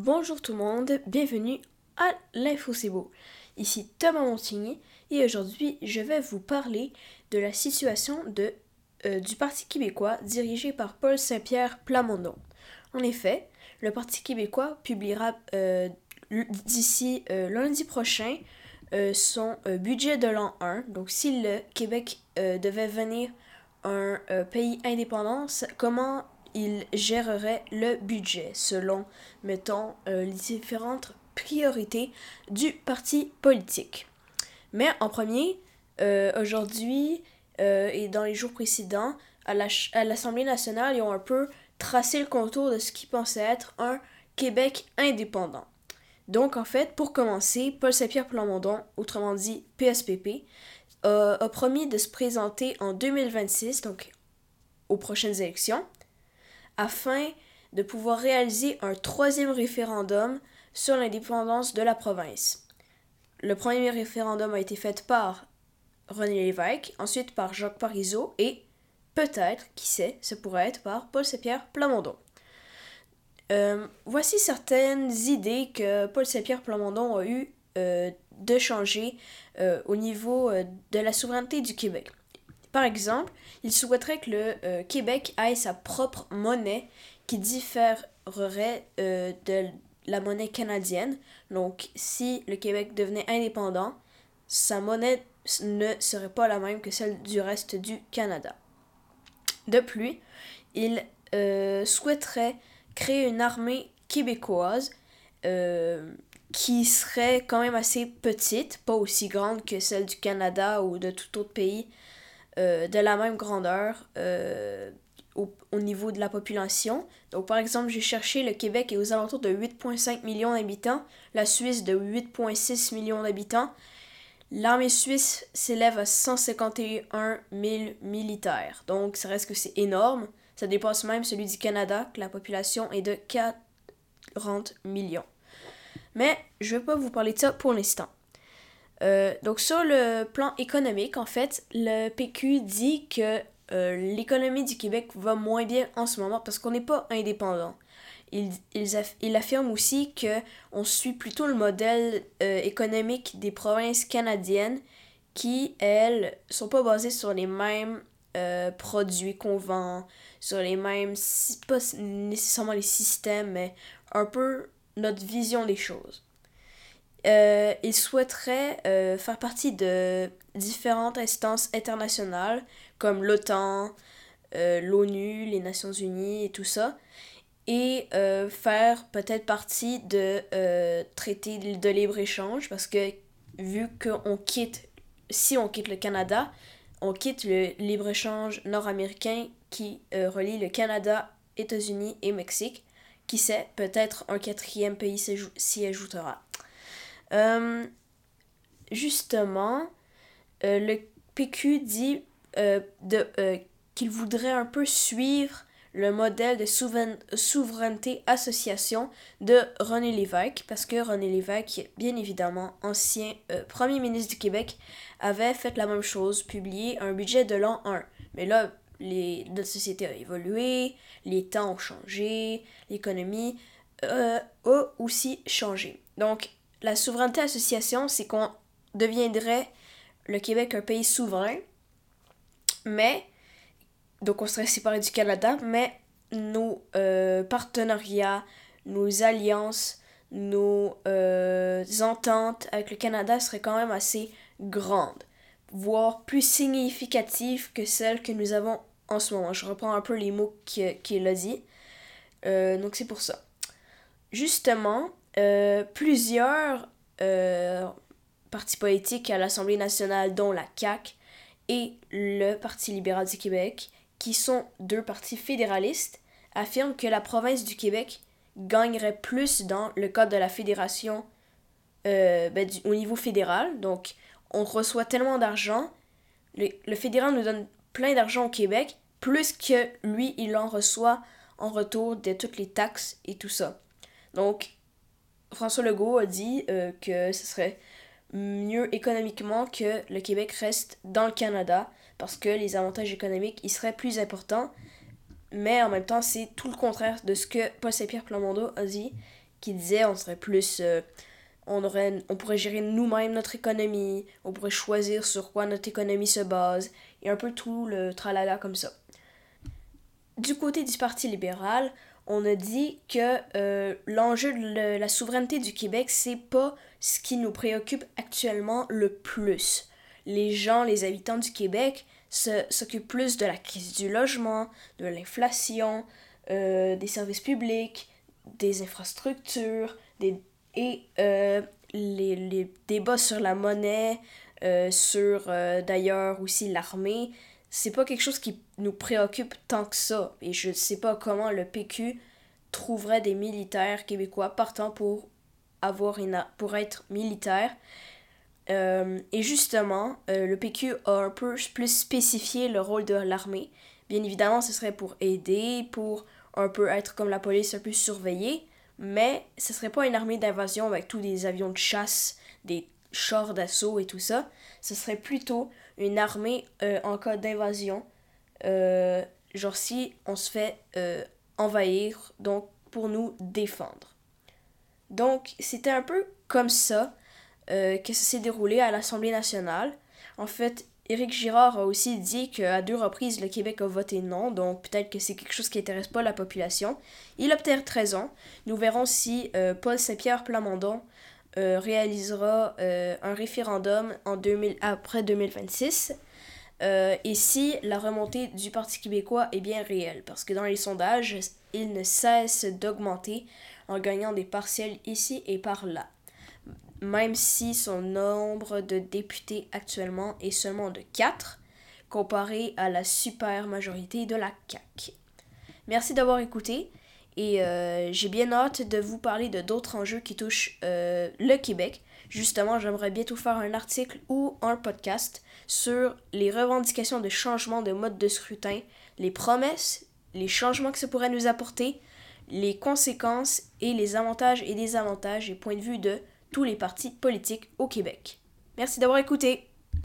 Bonjour tout le monde, bienvenue à l'Info. Ici Thomas Montigny et aujourd'hui je vais vous parler de la situation euh, du Parti québécois dirigé par Paul Saint-Pierre Plamondon. En effet, le Parti québécois publiera euh, d'ici euh, lundi prochain son budget de l'an 1. Donc si le Québec devait venir un pays indépendant, comment il gérerait le budget selon, mettons, euh, les différentes priorités du parti politique. Mais en premier, euh, aujourd'hui euh, et dans les jours précédents, à l'Assemblée nationale, ils ont un peu tracé le contour de ce qu'ils pensaient être un Québec indépendant. Donc, en fait, pour commencer, Paul Saint-Pierre Plamondon, autrement dit PSPP, a promis de se présenter en 2026, donc aux prochaines élections, afin de pouvoir réaliser un troisième référendum sur l'indépendance de la province. Le premier référendum a été fait par René Lévesque, ensuite par Jacques Parizeau et peut-être, qui sait, ce pourrait être par Paul Saint-Pierre Plamondon. Euh, voici certaines idées que Paul Saint-Pierre Plamondon a eu euh, de changer euh, au niveau de la souveraineté du Québec. Par exemple, il souhaiterait que le euh, Québec ait sa propre monnaie qui différerait euh, de la monnaie canadienne. Donc, si le Québec devenait indépendant, sa monnaie ne serait pas la même que celle du reste du Canada. De plus, il euh, souhaiterait créer une armée québécoise qui serait quand même assez petite, pas aussi grande que celle du Canada ou de tout autre pays euh, de la même grandeur euh, au, niveau de la population. Donc, par exemple, j'ai cherché le Québec est aux alentours de 8,5 millions d'habitants, la Suisse de 8,6 millions d'habitants. L'armée suisse s'élève à 151 000 militaires. Donc, ça reste que c'est énorme. Ça dépasse même celui du Canada, que la population est de 40 millions. Mais je ne vais pas vous parler de ça pour l'instant. Euh, donc sur le plan économique, en fait, le PQ dit que euh, l'économie du Québec va moins bien en ce moment parce qu'on n'est pas indépendant. Il, il, affirme aussi que on suit plutôt le modèle euh, économique des provinces canadiennes qui, elles, sont pas basées sur les mêmes produits qu'on vend, sur les mêmes, pas nécessairement les systèmes, mais un peu notre vision des choses. Euh, souhaiterait euh, faire partie de différentes instances internationales comme l'OTAN, euh, l'ONU, les Nations Unies et tout ça, et faire peut-être partie de traités de libre-échange parce que vu qu'on quitte, si on quitte le Canada, on quitte le libre-échange nord-américain qui relie le Canada, États-Unis et Mexique. Qui sait, peut-être un quatrième pays s'y ajoutera. Euh, justement, euh, le PQ dit euh, qu'il voudrait un peu suivre le modèle de souveraineté association de René Lévesque, parce que René Lévesque, bien évidemment, ancien premier ministre du Québec, avait fait la même chose, publié un budget de l'an 1. Mais là, les, notre société a évolué, les temps ont changé, l'économie a aussi changé. Donc, la souveraineté association, c'est qu'on deviendrait le Québec un pays souverain, mais, donc on serait séparé du Canada, mais nos euh, partenariats, nos alliances, nos euh, ententes avec le Canada seraient quand même assez grandes, voire plus significatives que celles que nous avons en ce moment. Je reprends un peu les mots qu'il a dit. Euh, donc c'est pour ça. Justement, euh, plusieurs euh, partis politiques à l'Assemblée nationale, dont la CAQ et le Parti libéral du Québec, qui sont deux partis fédéralistes, affirment que la province du Québec gagnerait plus dans le cadre de la fédération euh, ben, au niveau fédéral. Donc, on reçoit tellement d'argent, le, fédéral nous donne plein d'argent au Québec, plus que lui, il en reçoit en retour de toutes les taxes et tout ça. Donc, François Legault a dit euh, que ce serait mieux économiquement que le Québec reste dans le Canada parce que les avantages économiques y seraient plus importants. Mais en même temps, c'est tout le contraire de ce que Paul Saint-Pierre Plamondon a dit. qui disait on serait plus euh, on aurait on pourrait gérer nous-mêmes notre économie, on pourrait choisir sur quoi notre économie se base et un peu tout le tralala comme ça. Du côté du Parti libéral, on a dit que euh, l'enjeu de la souveraineté du Québec, c'est pas ce qui nous préoccupe actuellement le plus. Les gens, les habitants du Québec s'occupent plus de la crise du logement, de l'inflation, euh, des services publics, des infrastructures, des, et euh, les, les, débats sur la monnaie, sur d'ailleurs aussi l'armée, c'est pas quelque chose qui nous préoccupe tant que ça. Et je sais pas comment le PQ trouverait des militaires québécois partant pour avoir une, pour être militaire. Euh, et justement, euh, le PQ a un peu plus spécifié le rôle de l'armée. Bien évidemment, ce serait pour aider, pour un peu être comme la police, un peu surveiller, mais ce serait pas une armée d'invasion avec tous des avions de chasse, des chars d'assaut et tout ça. Ce serait plutôt une armée euh, en cas d'invasion. Euh, genre si on se fait euh, envahir, donc pour nous défendre. Donc c'était un peu comme ça que ça s'est déroulé à l'Assemblée nationale. En fait, Éric Girard a aussi dit qu'à deux reprises, le Québec a voté non, donc peut-être que c'est quelque chose qui n'intéresse pas la population. Il a peut-être. Nous verrons si Paul Saint-Pierre Plamondon euh, réalisera euh, un référendum en 2000, après 2026 euh, et si la remontée du Parti québécois est bien réelle. Parce que dans les sondages, il ne cesse d'augmenter en gagnant des partiels ici et par là. Même si son nombre de députés actuellement est seulement de 4, comparé à la super majorité de la CAQ. Merci d'avoir écouté. Et euh, j'ai bien hâte de vous parler de d'autres enjeux qui touchent euh, le Québec. Justement, j'aimerais bientôt faire un article ou un podcast sur les revendications de changement de mode de scrutin, les promesses, les changements que ça pourrait nous apporter, les conséquences et les avantages et désavantages et points de vue de tous les partis politiques au Québec. Merci d'avoir écouté.